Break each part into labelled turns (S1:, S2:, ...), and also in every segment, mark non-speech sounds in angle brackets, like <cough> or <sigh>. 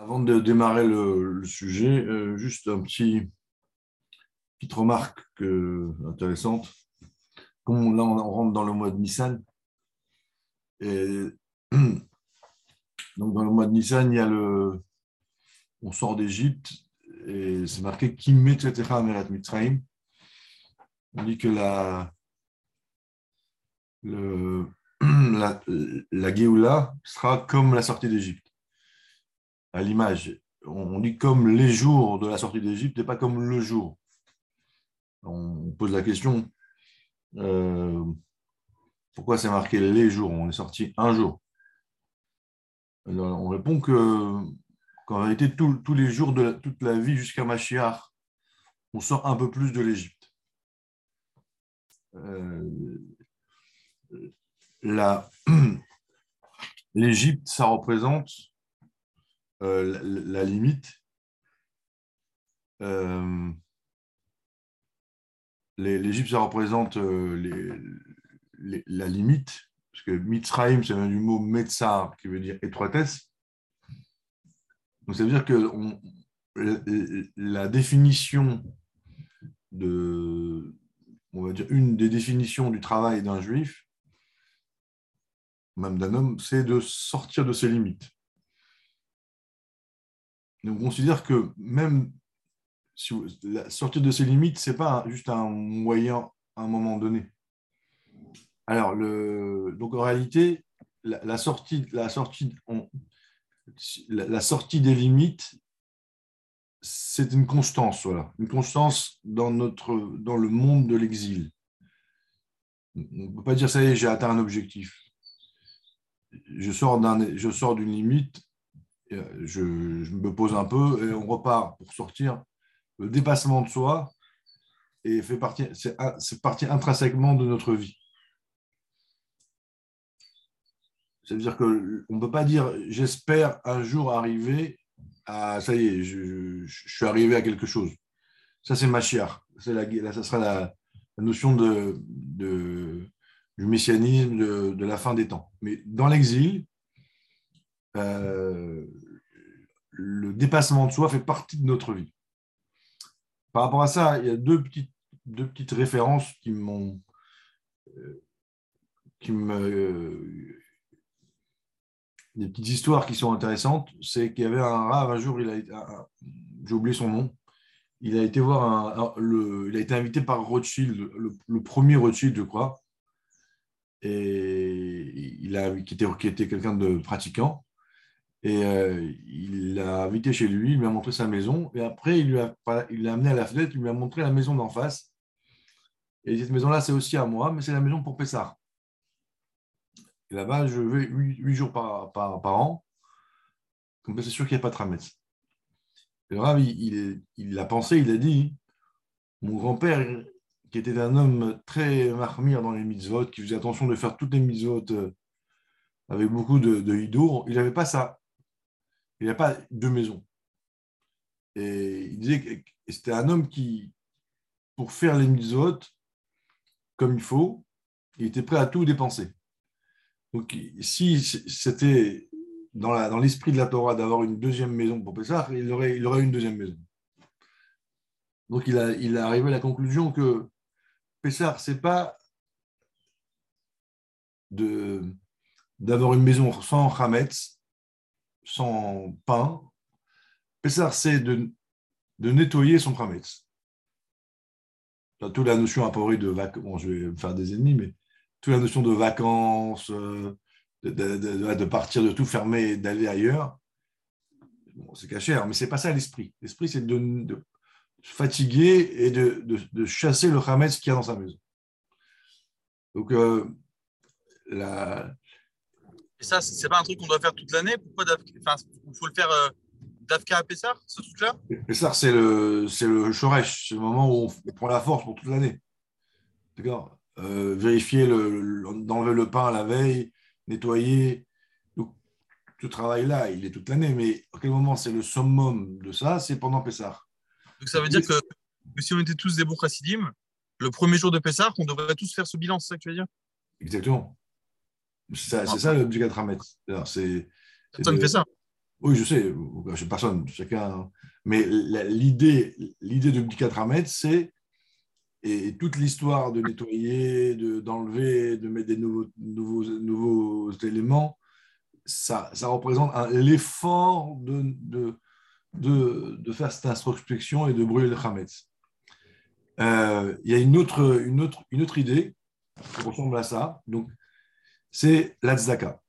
S1: Avant de démarrer le, sujet, euh, juste un petit petite remarque intéressante. Comme là, on, rentre dans le mois de Nissan. <clears throat> Donc, dans le mois de Nissan, il y a le. On sort d'Égypte et c'est marqué Kim Mitzrayim. On dit que la, le, <clears throat> la, la Géoula sera comme la sortie d'Égypte à l'image. On dit comme les jours de la sortie d'Égypte et pas comme le jour. On pose la question euh, pourquoi c'est marqué les jours? On est sorti un jour. on répond que qu'en réalité, tous les jours de toute la vie jusqu'à Machiar, on sort un peu plus de l'Égypte. Euh, <clears throat> L'Égypte, ça représente euh, la, limite. Euh, L'Égypte, ça représente euh, la limite, parce que Mitzrayim, ça vient du mot Metzar, qui veut dire étroitesse. Donc ça veut dire que la, définition de, on va dire, une des définitions du travail d'un juif, même d'un homme, c'est de sortir de ses limites on considère que même si la sortie de ses limites, ce n'est pas juste un moyen à un moment donné. Alors, le, donc en réalité, la, sortie, la, sortie, la, sortie des limites, c'est une constance, voilà, une constance dans, notre, dans le monde de l'exil. On ne peut pas dire ça y est, j'ai atteint un objectif. Je sors d'une limite je, me pose un peu et on repart pour sortir. Le dépassement de soi et fait partie, c'est partie intrinsèquement de notre vie. C'est-à-dire qu'on ne peut pas dire j'espère un jour arriver à ça y est, je, suis arrivé à quelque chose. Ça, c'est Machiar. La, ça sera la, notion de, du messianisme, de, de, la fin des temps. Mais dans l'exil, euh, le dépassement de soi fait partie de notre vie. Par rapport à ça, il y a deux petites, références qui m'ont. Euh, qui me. Euh, des petites histoires qui sont intéressantes. C'est qu'il y avait un rave, un jour, il a j'ai oublié son nom, il a été voir le, il a été invité par Rothschild, le, premier Rothschild, je crois, et il a, qui était, qui était quelqu'un de pratiquant. Et euh, il l'a invité chez lui, il lui a montré sa maison. Et après, il l'a amené à la fenêtre, il lui a montré la maison d'en face. Et cette maison-là, c'est aussi à moi, mais c'est la maison pour Pessard. Et là-bas, je vais huit jours par, par, an. Comme ça, c'est sûr qu'il n'y a pas de Trametz. Et le Rav, il, il, a pensé, il a dit Mon grand-père, qui était un homme très marmire dans les mitzvot, qui faisait attention de faire toutes les mitzvot euh, avec beaucoup de, de hidour, il n'avait pas ça il n'y a pas deux maisons. Et il disait que c'était un homme qui, pour faire les mitzvot comme il faut, il était prêt à tout dépenser. Donc, si c'était dans l'esprit dans de la Torah d'avoir une deuxième maison pour Pessah, il aurait, il aurait une deuxième maison. Donc, il a, il a arrivé à la conclusion que Pessah, ce n'est pas d'avoir une maison sans Hametz, son pain, Pessar, c'est de, nettoyer son prametz. Toute la notion apparue de vacances, bon, je vais me faire des ennemis, mais toute la notion de vacances, euh, de, de, partir, de tout fermer, d'aller ailleurs, c'est cachère, mais c'est pas ça l'esprit. L'esprit, c'est de, fatiguer et de, chasser le Hametz qu'il y a dans sa maison. Donc, euh, la,
S2: et ça, c'est pas un truc qu'on doit faire toute l'année? Pourquoi enfin, il faut le faire euh, d'Afka à Pessar, ce truc-là?
S1: Pessar, c'est le, c'est le Shoresh, c'est le moment où on prend la force pour toute l'année. D'accord? Euh, Vérifier, le, d'enlever le pain la veille, nettoyer. Donc, ce travail-là, il est toute l'année, mais à quel moment c'est le summum de ça? C'est pendant Pessar.
S2: Donc ça veut dire que, si on était tous des chassidim, le premier jour de Pessar, on devrait tous faire ce bilan, c'est ça que tu veux dire?
S1: Exactement. C'est ça, le l'objet C'est,
S2: Personne ne fait ça.
S1: Oui, je sais, je sais personne, chacun. Mais l'idée, l'idée de Bdikat c'est et toute l'histoire de nettoyer, d'enlever, de, mettre des nouveaux, nouveaux, nouveaux éléments, ça, ça représente l'effort de, de, de, de, faire cette introspection et de brûler le Hametz. Euh, il y a une autre, une, autre, une autre idée qui ressemble à ça, donc c'est la tzaka.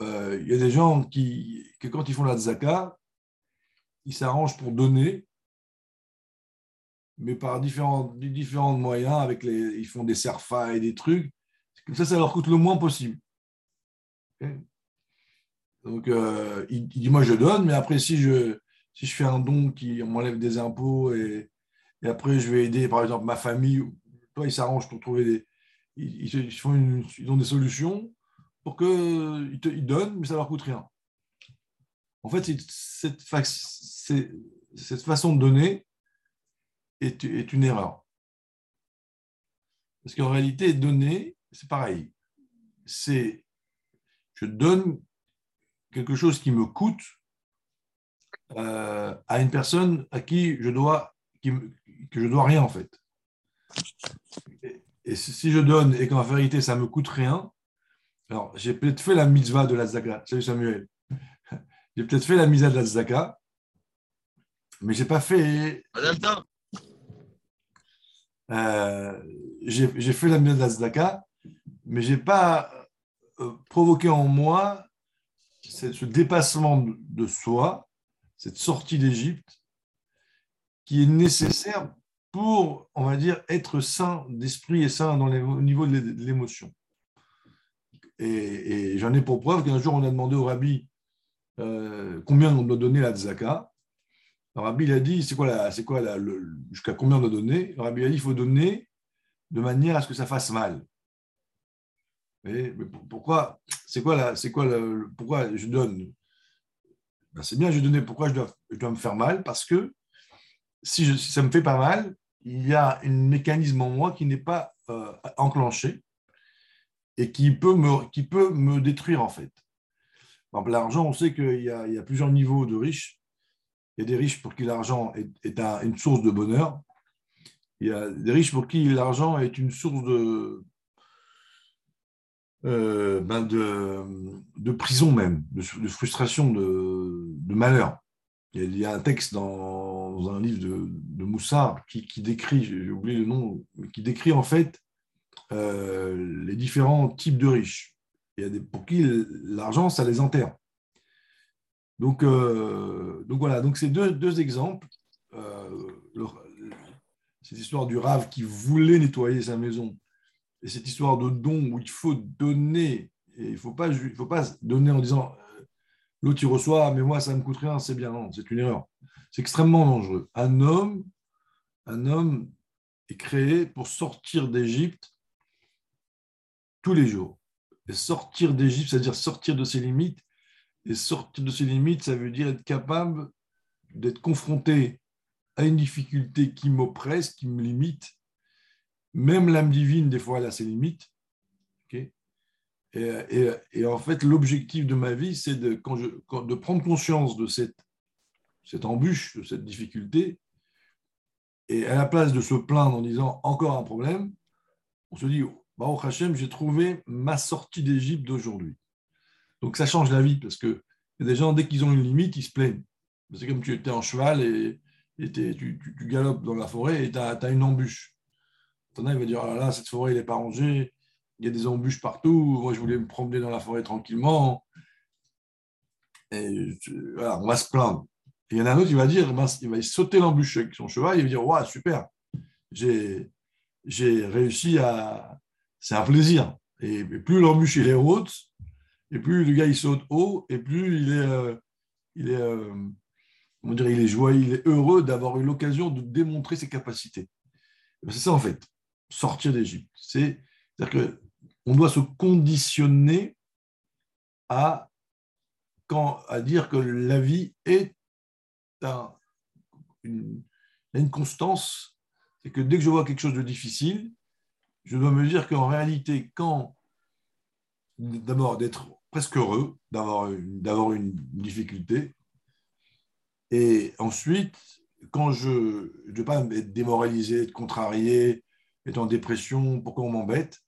S1: Euh, il y a des gens qui, que quand ils font la tzaka, ils s'arrangent pour donner, mais par différents, différents moyens, avec les, ils font des serfas et des trucs, comme ça, ça leur coûte le moins possible. Donc, euh, il, dit, moi, je donne, mais après, si je, si je fais un don qui m'enlève des impôts et, et, après, je vais aider, par exemple, ma famille, toi, ils s'arrangent pour trouver des... Ils, font ils ont des solutions pour qu'ils ils donnent, mais ça leur coûte rien. En fait, cette, façon de donner, est, une erreur. Parce qu'en réalité, donner, c'est pareil. C'est je donne quelque chose qui me coûte euh, à une personne à qui je dois que je dois rien en fait. Et, si je donne et qu'en vérité ça me coûte rien, alors j'ai peut-être fait la mitzvah de la zaka. Salut Samuel. <laughs> J'ai peut-être fait la mitzvah de la zaka, mais j'ai pas fait. Euh, j'ai fait la mise d'Azdaka, mais je n'ai pas euh, provoqué en moi ce dépassement de soi, cette sortie d'Égypte, qui est nécessaire pour, on va dire, être sain d'esprit et sain dans les, au niveau de l'émotion. Et, j'en ai pour preuve qu'un jour, on a demandé au rabbi euh, combien on doit donner la tzaka. Le rabbi a dit, c'est quoi, c'est quoi jusqu'à combien on doit donner? Le rabbi a dit, il faut donner de manière à ce que ça fasse mal. mais pourquoi C'est quoi, c'est quoi pourquoi je donne? Ben, C'est bien, je donner. Pourquoi je dois, je dois me faire mal? Parce que si, je, ça me fait pas mal, il y a un mécanisme en moi qui n'est pas euh, enclenché et qui peut, me, détruire en fait. L'argent, on sait qu'il y, a, plusieurs niveaux de riches. Il y a des riches pour qui l'argent est, une source de bonheur. Il y a des riches pour qui l'argent est une source de, euh, ben de, prison même, de, frustration, de, malheur. Il y a un texte dans un livre de, Moussard qui, décrit, j'ai oublié le nom, qui décrit en fait euh, les différents types de riches. Il y a pour qui l'argent, ça les enterre. Donc, euh, voilà, donc c'est deux, exemples. Euh, cette histoire du rave qui voulait nettoyer sa maison et cette histoire de don où il faut donner, et il ne faut pas donner en disant euh, l'autre il reçoit, mais moi ça ne me coûte rien, c'est bien. Non, c'est une erreur. C'est extrêmement dangereux. Un homme, un homme est créé pour sortir d'Égypte tous les jours. Et sortir d'Égypte, c'est-à-dire sortir de ses limites, et sortir de ses limites, ça veut dire être capable d'être confronté à une difficulté qui m'oppresse, qui me limite. Même l'âme divine, des fois, elle a ses limites. Et, en fait, l'objectif de ma vie, c'est de, prendre conscience de cette, embûche, de cette difficulté, et à la place de se plaindre en disant encore un problème, on se dit, au Hachem, j'ai trouvé ma sortie d'Égypte d'aujourd'hui. Donc ça change la vie parce que des gens, dès qu'ils ont une limite, ils se plaignent. C'est comme tu étais en cheval et, tu, galopes dans la forêt et tu as, une embûche. T'en as, il va dire, là là, cette forêt, elle n'est pas rangée, il y a des embûches partout, moi je voulais me promener dans la forêt tranquillement. Et on va se plaindre. il y en a un autre, il va dire, il va sauter l'embûche avec son cheval, il va dire, waouh, super, j'ai réussi à... C'est un plaisir. Et plus l'embûche est haute, et plus le gars il saute haut, et plus il est, euh, il est, euh, il est joyeux, il est heureux d'avoir eu l'occasion de démontrer ses capacités. C'est ça en fait, sortir d'Égypte. C'est-à-dire qu'on doit se conditionner à, dire que la vie est une, une constance. C'est que dès que je vois quelque chose de difficile, je dois me dire qu'en réalité, quand d'abord d'être presque heureux d'avoir une, d'avoir une difficulté. Et ensuite, quand je ne veux pas être démoralisé, être contrarié, être en dépression, pourquoi on m'embête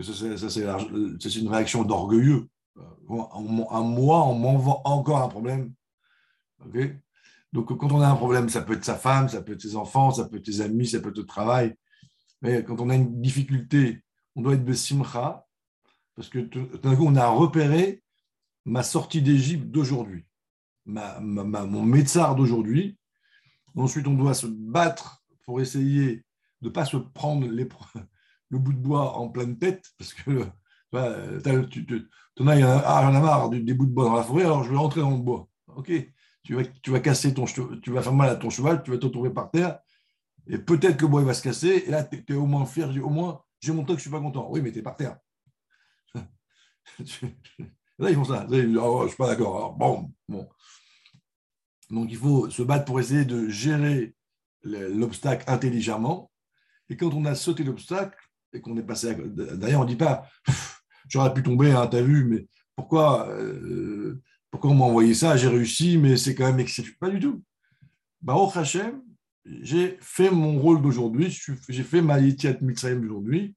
S1: C'est, une réaction d'orgueilleux. À moi, on m'envoie encore un problème. Donc, quand on a un problème, ça peut être sa femme, ça peut être ses enfants, ça peut être ses amis, ça peut être le travail. Mais quand on a une difficulté, on doit être besimcha, parce que tout d'un coup, on a repéré ma sortie d'Égypte d'aujourd'hui, mon médecin d'aujourd'hui. Ensuite, on doit se battre pour essayer de ne pas se prendre les, le bout de bois en pleine tête, parce que tu, tu, tu en as, ah, marre des bouts de bois dans la forêt, alors je vais rentrer dans le bois. Ok, tu vas, tu vas casser ton tu vas faire mal à ton cheval, tu vas te retrouver par terre, et peut-être que le bois va se casser, et là, tu es, au moins fier, au moins, j'ai montré que je suis pas content. Oui, mais tu es par terre. <laughs> Là, ils font ça. oh, je suis pas d'accord. Bon. Donc, il faut se battre pour essayer de gérer l'obstacle intelligemment. Et quand on a sauté l'obstacle et qu'on est passé à... D'ailleurs, on ne dit pas j'aurais pu tomber, hein, tu as vu, mais pourquoi, euh, pourquoi on m'a envoyé ça? J'ai réussi, mais c'est quand même exceptionnel. Pas du tout. Baruch Hashem, j'ai fait mon rôle d'aujourd'hui, j'ai fait ma Yetiat Mitzrayim d'aujourd'hui.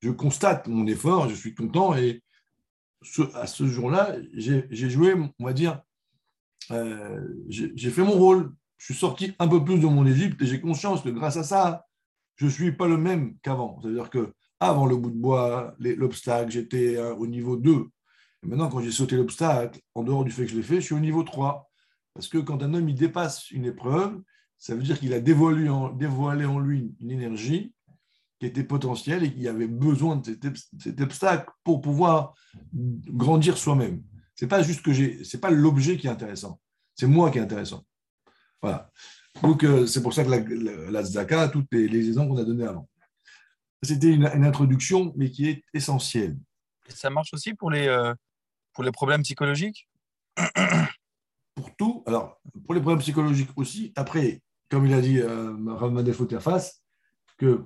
S1: Je constate mon effort, je suis content et à ce jour-là, j'ai joué, on va dire, euh, j'ai fait mon rôle. Je suis sorti un peu plus de mon Égypte et j'ai conscience que grâce à ça, je ne suis pas le même qu'avant. C'est-à-dire que avant le bout de bois, l'obstacle, j'étais euh, au niveau 2. Et maintenant, quand j'ai sauté l'obstacle, en dehors du fait que je l'ai fait, je suis au niveau 3. Parce que quand un homme il dépasse une épreuve, ça veut dire qu'il a dévoilé en, lui une énergie qui était potentielle et qu'il avait besoin de cet, obstacle pour pouvoir grandir soi-même. C'est pas juste que j'ai, c'est pas l'objet qui est intéressant, c'est moi qui est intéressant. Voilà. Donc euh, c'est pour ça que la, la, toutes les, les exemples qu'on a donnés avant. C'était une, introduction, mais qui est essentielle.
S2: Et ça marche aussi pour les, euh, pour les problèmes psychologiques? <clears throat>
S1: Pour tout. Alors, pour les problèmes psychologiques aussi. Après, comme il a dit euh, Rav face que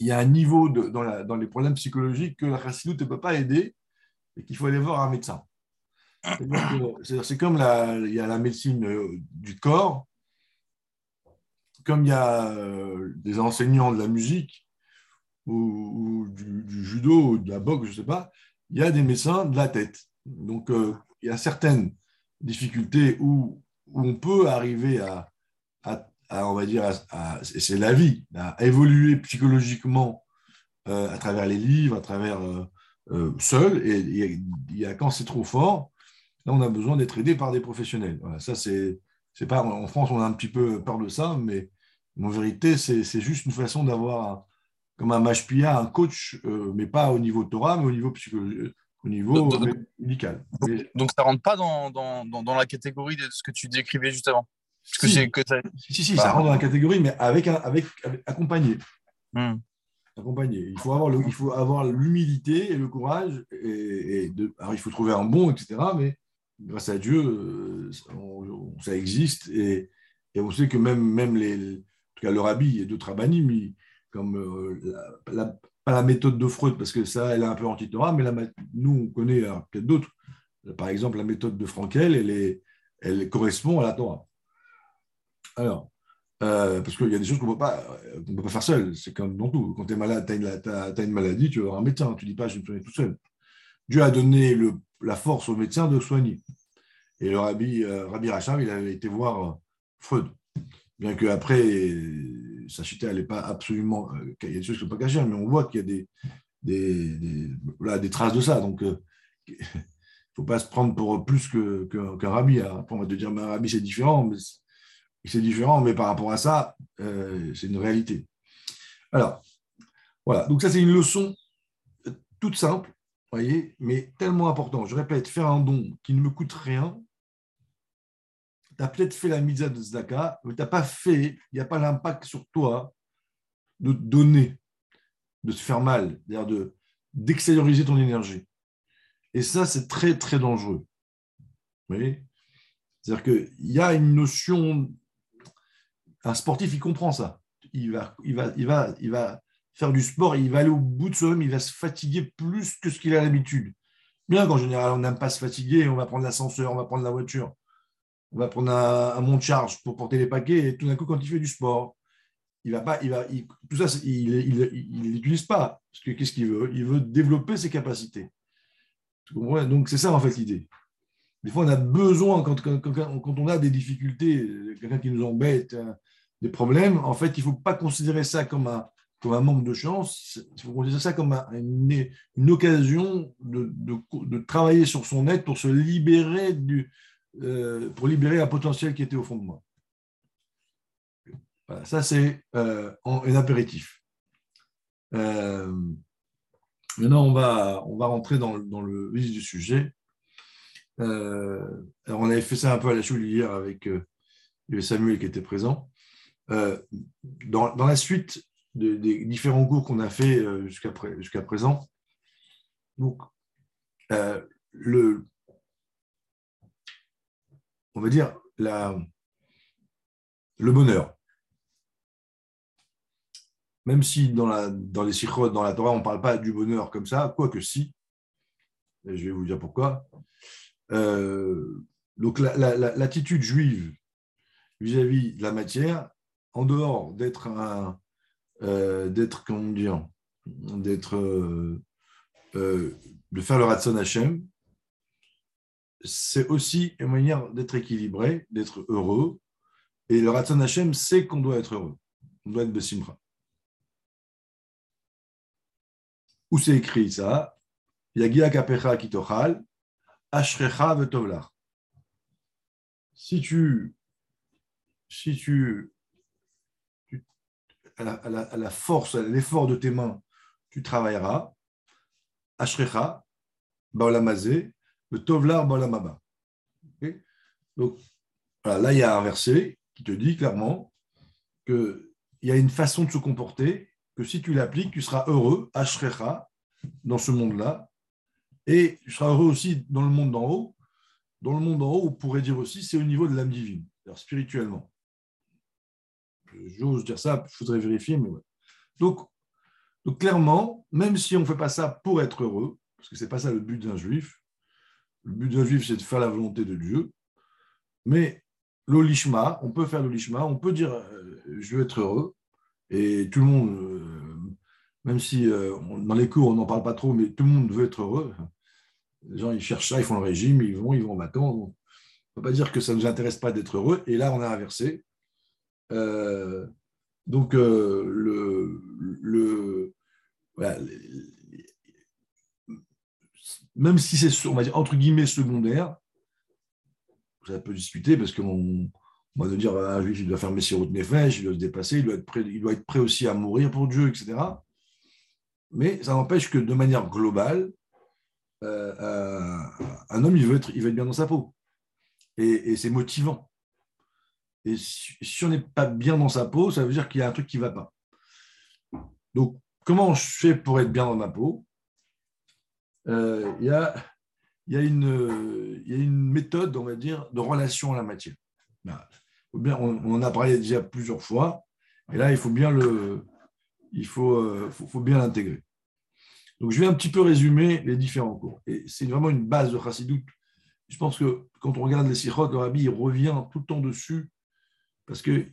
S1: il y a un niveau de, dans, la, dans, les problèmes psychologiques que la chassidoute ne peut pas aider et qu'il faut aller voir un médecin. C'est comme la, il y a la médecine euh, du corps, comme il y a euh, des enseignants de la musique ou, du, judo ou de la boxe, je ne sais pas, il y a des médecins de la tête. Donc, euh, il y a certaines difficultés où, on peut arriver à, on va dire, c'est la vie, à évoluer psychologiquement euh, à travers les livres, à travers seul. Et quand c'est trop fort, là, on a besoin d'être aidé par des professionnels. ça, c'est pas, en France, on a un petit peu peur de ça, mais en vérité, c'est, juste une façon d'avoir, comme un mashpia, un coach, mais pas au niveau Torah, mais au niveau psychologique au niveau médical.
S2: Donc, ça ne rentre pas dans, dans, dans, la catégorie de ce que tu décrivais juste avant?
S1: Que si. Que si, si, ça rentre dans la catégorie, mais avec, un, avec, accompagné. Hmm. Accompagné. Il faut avoir, le, il faut avoir l'humilité et le courage. Et, de, alors, il faut trouver un bon, etc. Mais grâce à Dieu, euh, ça existe. Et, et, on sait que même, même les, en tout cas, le rabbi et d'autres rabbinim, comme euh, pas la méthode de Freud, parce que ça, elle est un peu anti-Torah, mais nous, on connaît peut-être d'autres. Par exemple, la méthode de Frankel, elle, est, elle correspond à la Torah. Alors, euh, parce qu'il y a des choses qu'on ne peut pas faire seul. C'est comme dans tout. Quand tu es malade, tu as, une maladie, tu vas voir un médecin. Tu ne dis pas, je vais me soigner tout seul. Dieu a donné la force au médecin de soigner. Et le rabbi, euh, rabbi Racham, il avait été voir euh, Freud. Bien qu'après, sa chita, elle n'est pas absolument. il y a des choses qui ne sont pas cachées, mais on voit qu'il y a des, des, voilà, des traces de ça. Donc, il <laughs> ne faut pas se prendre pour plus qu'un que, rabbi. Hein. Après, on va te dire, mais un rabbi, c'est différent. Mais c'est différent, mais par rapport à ça, euh, c'est une réalité. Alors, voilà. Donc ça, c'est une leçon toute simple, voyez, mais tellement important. Je répète, faire un don qui ne me coûte rien. Tu as peut-être fait la mise de Zdaka, mais tu n'as pas fait, il n'y a pas l'impact sur toi de donner, de se faire mal, c'est-à-dire d'extérioriser ton énergie. Et ça, c'est très, très dangereux. Vous voyez? C'est-à-dire qu'il y a une notion un sportif, il comprend ça. Il va, il va, il va, il va faire du sport, il va aller au bout de soi-même, il va se fatiguer plus que ce qu'il a l'habitude. bien qu'en général, on n'aime pas se fatiguer, on va prendre l'ascenseur, on va prendre la voiture, on va prendre un, un monte-charge pour porter les paquets, et tout d'un coup, quand il fait du sport, il va pas, il va, tout ça, il ne l'utilise pas. Parce que qu'est-ce qu'il veut? Il veut développer ses capacités. Donc, c'est ça, en fait, l'idée. Des fois, on a besoin, quand, quand, quand on a des difficultés, quelqu'un qui nous embête, hein, des problèmes, en fait, il ne faut pas considérer ça comme un, comme un manque de chance, il faut considérer ça comme une, une, occasion de, de, de, travailler sur son être pour se libérer du, euh, pour libérer un potentiel qui était au fond de moi. Voilà, ça, c'est euh, un apéritif. Euh, maintenant, on va, on va rentrer dans, le vif du sujet. On avait fait ça un peu à la choule hier avec Samuel qui était présent. Dans, la suite des différents cours qu'on a fait jusqu'à jusqu'à présent, donc, le, on va dire le bonheur. Même si dans, la, dans les sikhot, dans la Torah, on ne parle pas du bonheur comme ça, quoique si, je vais vous dire pourquoi. Euh, donc l'attitude juive vis-à-vis de la matière, en dehors d'être un, euh, d'être comment dire, euh, de faire le Ratson Hashem, c'est aussi une manière d'être équilibré, d'être heureux. Et le Ratson Hashem, c'est qu'on doit être heureux. On doit être Besimra. Où c'est écrit ça? Yagia Kapecha Kitochal, Ashrecha vetovlar. Si tu, si tu, à, la, force, à l'effort de tes mains, tu travailleras, Ashrecha, Baolamazé, le Tovlar, Baolamaba. Donc, là, il y a un verset qui te dit clairement qu'il y a une façon de se comporter que si tu l'appliques, tu seras heureux, Ashrecha, dans ce monde-là, et tu seras heureux aussi dans le monde d'en haut. Dans le monde d'en haut, on pourrait dire aussi, c'est au niveau de l'âme divine, spirituellement. J'ose dire ça, faudrait vérifier, mais. Donc, donc clairement, même si on ne fait pas ça pour être heureux, parce que ce n'est pas ça le but d'un juif, le but d'un juif, c'est de faire la volonté de Dieu, mais l'olishma, on peut faire l'olishma, on peut dire euh, je veux être heureux, et tout le monde, euh, même si euh, dans les cours on n'en parle pas trop, mais tout le monde veut être heureux. Les gens, ils cherchent ça, ils font le régime, ils vont, ils vont en vacances. On ne peut pas dire que ça ne nous intéresse pas d'être heureux. Et là, on a inversé. Donc, le, le même si c'est, on va dire, entre guillemets, secondaire, ça peut discuter parce qu'on on va dire un il doit faire ses routes il doit se dépasser, il doit, être prêt, il doit être prêt aussi à mourir pour Dieu, etc. Mais ça n'empêche que de manière globale, euh, un homme, il veut, être, il veut être bien dans sa peau. Et, c'est motivant. Et si, on n'est pas bien dans sa peau, ça veut dire qu'il y a un truc qui ne va pas. Donc, comment je fais pour être bien dans ma peau? Euh, Il y, a, une, méthode, on va dire, de relation à la matière. On, en a parlé déjà plusieurs fois, et là, il faut bien le, faut, euh, faut, l'intégrer. Donc, je vais un petit peu résumer les différents cours. Et c'est vraiment une base de Chassidut. Je pense que quand on regarde les sikhot, le rabbi il revient tout le temps dessus parce que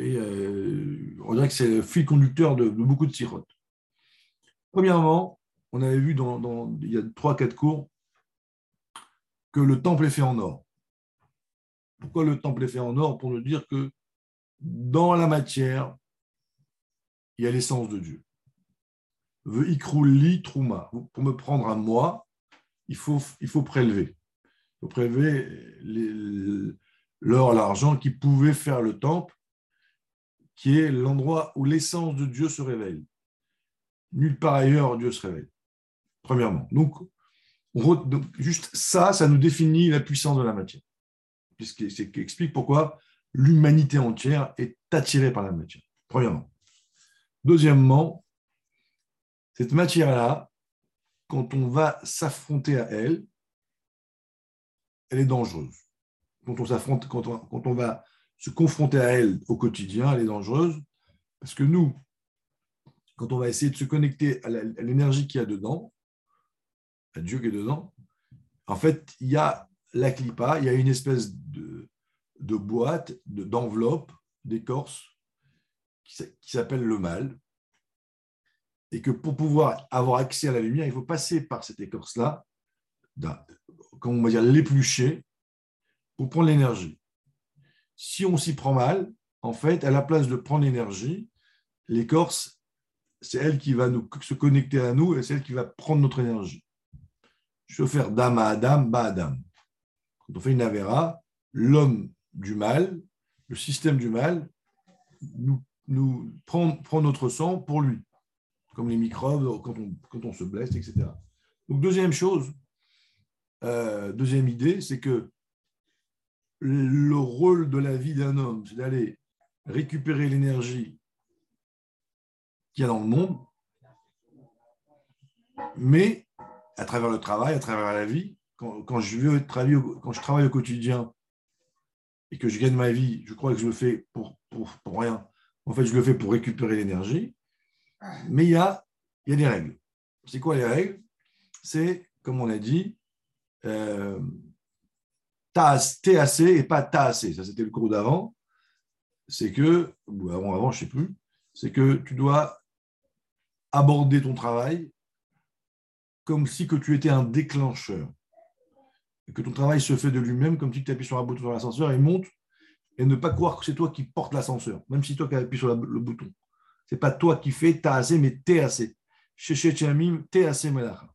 S1: euh, on dirait que c'est le fil conducteur de, beaucoup de sikhot. Premièrement, on avait vu dans, il y a 3-4 cours que le temple est fait en or. Pourquoi le temple est fait en or? Pour nous dire que dans la matière, il y a l'essence de Dieu. Pour me prendre à moi, il faut, il faut prélever. Il faut prélever l'or, l'argent qui pouvait faire le temple, qui est l'endroit où l'essence de Dieu se révèle. Nulle part ailleurs Dieu se révèle. Premièrement. Donc, juste ça, ça nous définit la puissance de la matière. C'est explique pourquoi l'humanité entière est attirée par la matière. Premièrement. Deuxièmement, cette matière-là, quand on va s'affronter à elle, elle est dangereuse. Quand on s'affronte, quand on, va se confronter à elle au quotidien, elle est dangereuse parce que nous, quand on va essayer de se connecter à l'énergie qu'il y a dedans, Dieu qui est dedans, en fait, il y a la clipa, il y a une espèce de, de boîte, d'enveloppe, d'écorce qui, s'appelle le mal. Et que pour pouvoir avoir accès à la lumière, il faut passer par cette écorce-là, comment on va dire, l'éplucher pour prendre l'énergie. Si on s'y prend mal, en fait, à la place de prendre l'énergie, l'écorce, c'est elle qui va nous, se connecter à nous et c'est elle qui va prendre notre énergie. Je veux faire dame à Adam, bas Adam. Quand on fait une avéra, l'homme du mal, le système du mal, nous, prend, notre sang pour lui, comme les microbes quand on, quand on se blesse, etc. Donc, deuxième chose, euh, deuxième idée, c'est que le rôle de la vie d'un homme, c'est d'aller récupérer l'énergie qu'il y a dans le monde, mais à travers le travail, à travers la vie, quand, je, veux travailler, quand je travaille au quotidien et que je gagne ma vie, je crois que je le fais pour, pour, rien. En fait, je le fais pour récupérer l'énergie. Mais il y a, y a des règles. C'est quoi les règles? C'est, comme on a dit, euh, TAC et pas TAC. Ça, c'était le cours d'avant. C'est que, ou avant, avant, je ne sais plus, c'est que tu dois aborder ton travail comme si que tu étais un déclencheur. Et que ton travail se fait de lui-même, comme si tu appuies sur un bouton sur l'ascenseur et monte, et ne pas croire que c'est toi qui portes l'ascenseur, même si toi qui appuies sur le bouton. Ce n'est pas toi qui fais TAC, mais TAC. Chez TAC Melacha.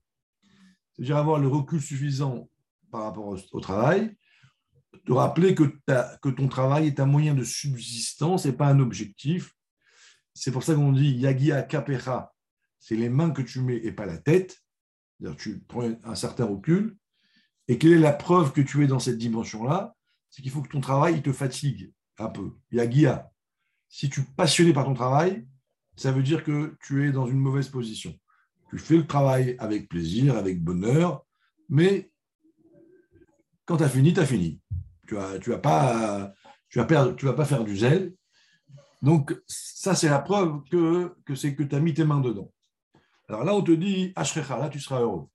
S1: C'est-à-dire avoir le recul suffisant par rapport au, travail, te rappeler que, que, ton travail est un moyen de subsistance et pas un objectif. C'est pour ça qu'on dit Yagia Kapecha, c'est les mains que tu mets et pas la tête. Tu prends un certain recul. Et quelle est la preuve que tu es dans cette dimension-là? C'est qu'il faut que ton travail te fatigue un peu. Yagia. Si tu es passionné par ton travail, ça veut dire que tu es dans une mauvaise position. Tu fais le travail avec plaisir, avec bonheur, mais quand tu as fini, tu as fini. Tu ne vas, pas, tu tu vas pas faire du zèle. Donc, ça, c'est la preuve que, que c'est que tu as mis tes mains dedans. Alors là, on te dit, Ashrecha, là, tu seras heureux.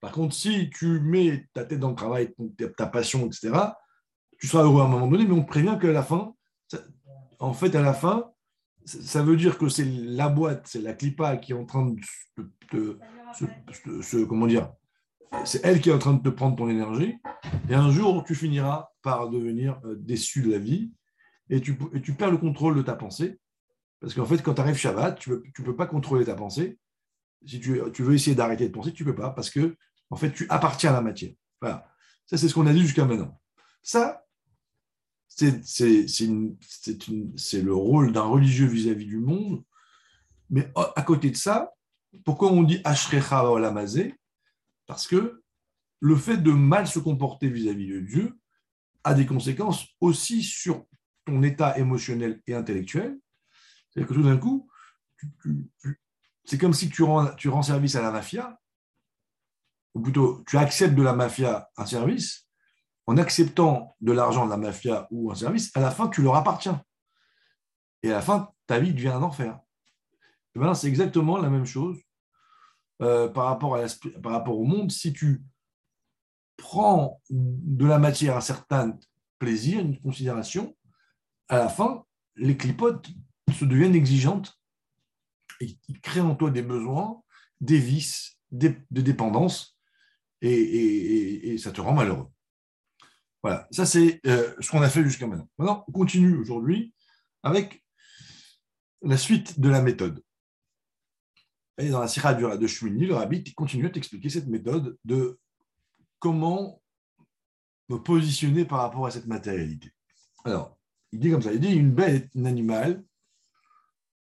S1: Par contre, si tu mets ta tête dans le travail, ta passion, etc., tu seras heureux à un moment donné, mais on te prévient qu'à la fin, en fait, à la fin, ça veut dire que c'est la boîte, c'est la clipa qui est en train de, se, comment dire, c'est elle qui est en train de te prendre ton énergie, et un jour, tu finiras par devenir euh, déçu de la vie, et tu, perds le contrôle de ta pensée, parce qu'en fait, quand tu arrives Shabbat, tu ne peux, pas contrôler ta pensée. Si tu, tu veux essayer d'arrêter de penser, tu ne peux pas, parce que en fait, tu appartiens à la matière. Voilà. Ça, c'est ce qu'on a dit jusqu'à maintenant. Ça, c'est le rôle d'un religieux vis-à-vis du monde. Mais à côté de ça, pourquoi on dit Ashrecha Olamazé? Parce que le fait de mal se comporter vis-à-vis de Dieu a des conséquences aussi sur ton état émotionnel et intellectuel. C'est-à-dire que tout d'un coup, c'est comme si tu rends, service à la mafia, ou plutôt tu acceptes de la mafia un service, en acceptant de l'argent de la mafia ou un service, à la fin, tu leur appartiens. Et à la fin, ta vie devient un enfer. Et maintenant, c'est exactement la même chose euh, par, rapport à par rapport au monde, si tu prends de la matière un certain plaisir, une considération, à la fin, les clipotes se deviennent exigeantes et ils créent en toi des besoins, des vices, des, dépendances, et, ça te rend malheureux. Voilà, ça c'est euh, ce qu'on a fait jusqu'à maintenant. Maintenant, on continue aujourd'hui avec la suite de la méthode. Et dans la Sira de Shmini, le rabbi continue à t'expliquer cette méthode de comment me positionner par rapport à cette matérialité. Alors, il dit comme ça, il dit une bête, un animal,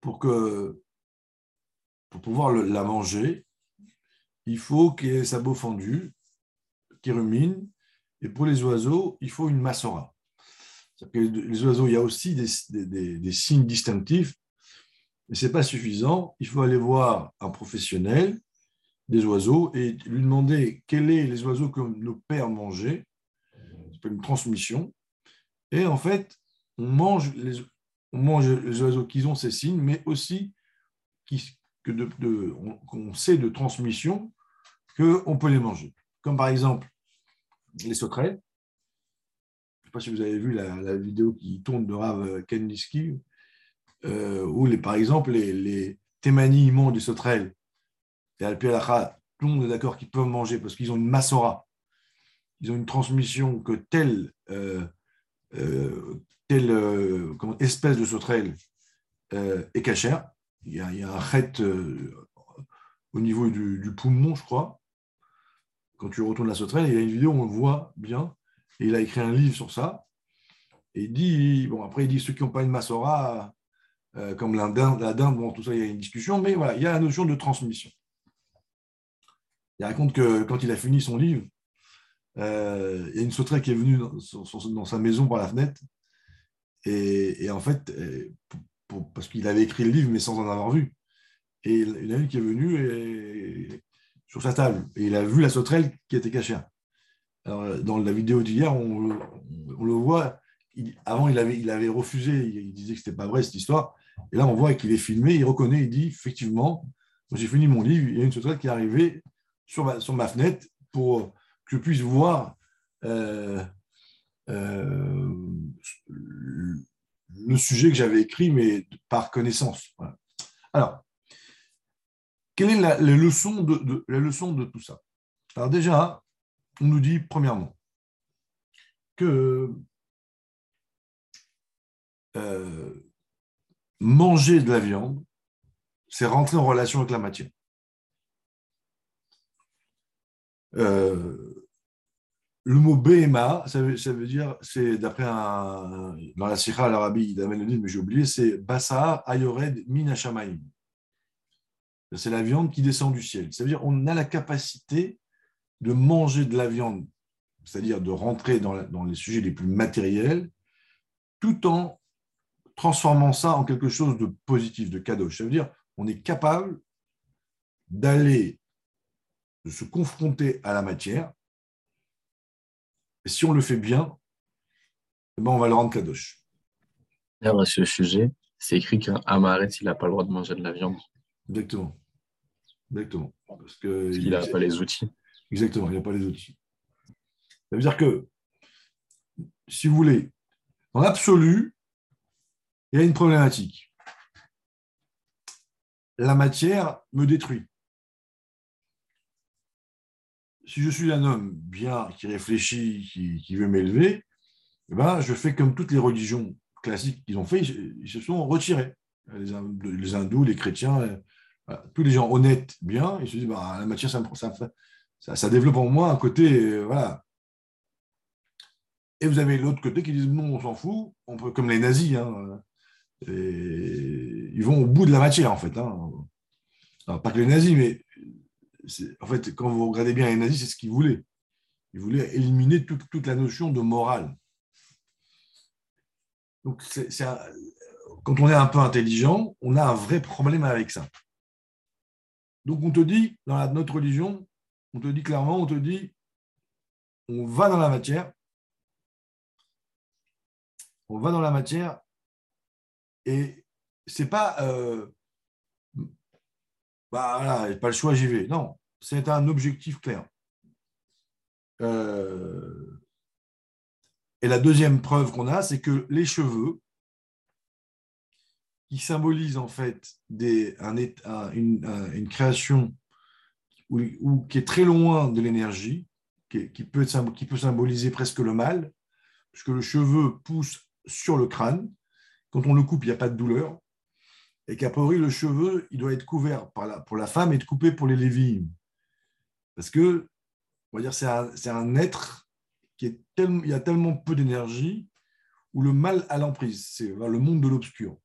S1: pour, que, pour pouvoir la manger, il faut qu'il ait sa beau fendu, qui rumine, et pour les oiseaux, il faut une massora. Les oiseaux, il y a aussi des signes distinctifs mais ce n'est pas suffisant. Il faut aller voir un professionnel des oiseaux et lui demander quels sont les oiseaux que nos pères mangeaient. C'est une transmission. Et en fait, on mange les, on mange les oiseaux qui ont ces signes, mais aussi qui, que de, qu'on sait de transmission qu'on peut les manger. Comme par exemple les sauterelles. Je ne sais pas si vous avez vu la, vidéo qui tourne de Rav Kandinsky, euh, où les, par exemple les, les témaniements des sauterelles et Alpi tout le monde est d'accord qu'ils peuvent manger parce qu'ils ont une massora. Ils ont une transmission que telle, euh, euh, telle espèce de sauterelle est cachère. Il y, a, un ret au niveau du, poumon, je crois. Quand tu retournes la sauterelle, il y a une vidéo, on le voit bien. Il a écrit un livre sur ça. Et dit, bon, après, il dit ceux qui n'ont pas une massora, euh, comme la dinde, la dinde, bon, tout ça, il y a une discussion, mais voilà, il y a la notion de transmission. Il raconte que quand il a fini son livre, euh, il y a une sauterelle qui est venue dans, sa maison par la fenêtre. Et, en fait, euh, parce qu'il avait écrit le livre, mais sans en avoir vu. Et il y en a une qui est venue sur sa table. Et il a vu la sauterelle qui était cachée. dans la vidéo d'hier, on, le voit. avant, il avait, il avait refusé. Il, disait que ce n'était pas vrai cette histoire. Et là, on voit qu'il est filmé. Il reconnaît. Il dit effectivement, j'ai fini mon livre. Il y a une sauterelle qui est arrivée sur ma, sur ma fenêtre pour que je puisse voir euh, euh, le sujet que j'avais écrit, mais par connaissance. Alors, quelle est la, leçon de, la leçon de tout ça? Alors déjà, on nous dit premièrement que euh, manger de la viande, c'est rentrer en relation avec la matière. Euh, le mot BMA, ça veut, dire, c'est d'après un, dans la Sikha l'Arabie d'Amenonide, mais j'ai oublié, c'est Bassa Ayored Min c'est la viande qui descend du ciel. Ça veut dire qu'on a la capacité de manger de la viande, c'est-à-dire de rentrer dans, les sujets les plus matériels, tout en transformant ça en quelque chose de positif, de cadeau. Ça veut dire qu'on est capable d'aller, de se confronter à la matière. Et si on le fait bien, eh ben on va le rendre kadosh.
S3: À ce sujet, c'est écrit qu'un Amaret, il n'a pas le droit de manger de la viande.
S1: Exactement. Exactement. Parce
S3: qu'il n'a pas les outils.
S1: Exactement, il n'a pas les outils. Ça veut dire que, si vous voulez, dans l'absolu, il y a une problématique. La matière me détruit. Si je suis un homme bien, qui réfléchit, qui, veut m'élever, eh ben, je fais comme toutes les religions classiques qu'ils ont fait, ils se sont retirés. Les hindous, les chrétiens, tous les gens honnêtes, bien, ils se disent bah, la matière, ça, développe en moi un côté. Euh, voilà. Et vous avez l'autre côté qui disent non, on s'en fout, on peut, comme les nazis, hein, ils vont au bout de la matière, en fait. Hein. pas que les nazis, mais en fait, quand vous regardez bien les nazis, c'est ce qu'ils voulaient. Ils voulaient éliminer toute, la notion de morale. Donc, quand on est un peu intelligent, on a un vrai problème avec ça. Donc on te dit, dans notre religion, on te dit clairement, on te dit, on va dans la matière, on va dans la matière, et c'est pas, euh, bah voilà, pas le choix, j'y vais. Non, c'est un objectif clair. Euh, et la deuxième preuve qu'on a, c'est que les cheveux, qui symbolise en fait une, création qui est très loin de l'énergie, qui, qui, peut, qui peut symboliser presque le mal, puisque le cheveu pousse sur le crâne. Quand on le coupe, il n'y a pas de douleur. Et qu'a priori, le cheveu, il doit être couvert par pour la femme et coupé pour les lévites. Parce que, on va dire, c'est un, un, être qui est tellement, il y a tellement peu d'énergie où le mal a l'emprise. C'est le monde de l'obscur.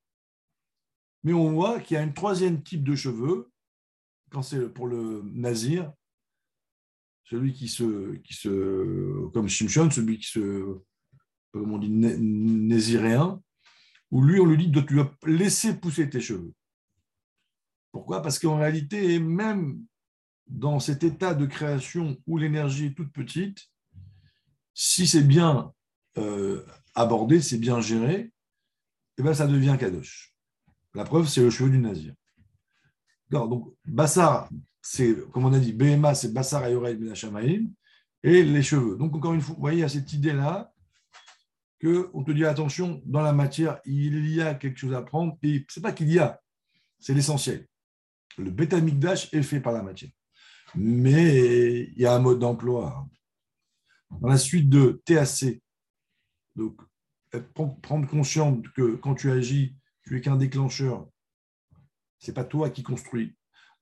S1: Mais on voit qu'il y a un troisième type de cheveux, quand c'est pour le nazir, celui qui se, qui se comme Shimshon, celui qui se, comme on dit, naziréen, où lui, on lui dit de dois laisser pousser tes cheveux. Pourquoi? Parce qu'en réalité, même dans cet état de création où l'énergie est toute petite, si c'est bien euh, abordé, c'est bien géré, eh ben, ça devient kadosh. La preuve, c'est le cheveu du nazir. Donc, Bassar, c'est, comme on a dit, BMA, c'est Bassar et Oreille Menachamaïm, et les cheveux. Donc, encore une fois, vous voyez, a cette idée-là qu'on te dit attention, dans la matière, il y a quelque chose à prendre, et ce n'est pas qu'il y a, c'est l'essentiel. Le bêta-migdash est fait par la matière. Mais il y a un mode d'emploi. Dans la suite de TAC, donc prendre conscience que quand tu agis, tu es qu'un déclencheur. Ce n'est pas toi qui construis.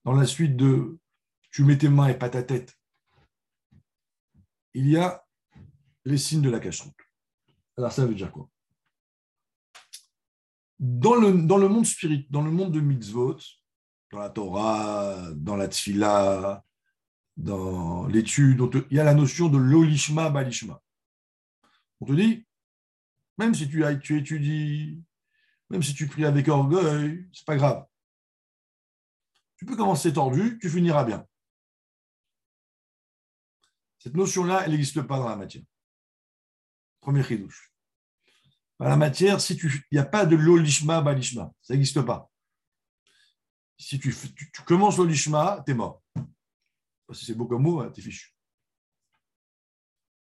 S1: Dans la suite de tu mets tes mains et pas ta tête, il y a les signes de la cache Alors ça veut dire quoi? Dans le, dans le monde spirit, dans le monde de mitzvot, dans la Torah, dans la Tfila, dans l'étude, il y a la notion de l'olishma balishma. On te dit, même si tu, tu étudies, même si tu pries avec orgueil, c'est pas grave. Tu peux commencer tordu, tu finiras bien. Cette notion-là, elle n'existe pas dans la matière. Premier chidouche. Dans la matière, si il n'y a pas de l'olishma balishma, ça n'existe pas. Si tu, commences l'olishma, tu es mort. Si c'est beau comme mot, hein, tu es fichu.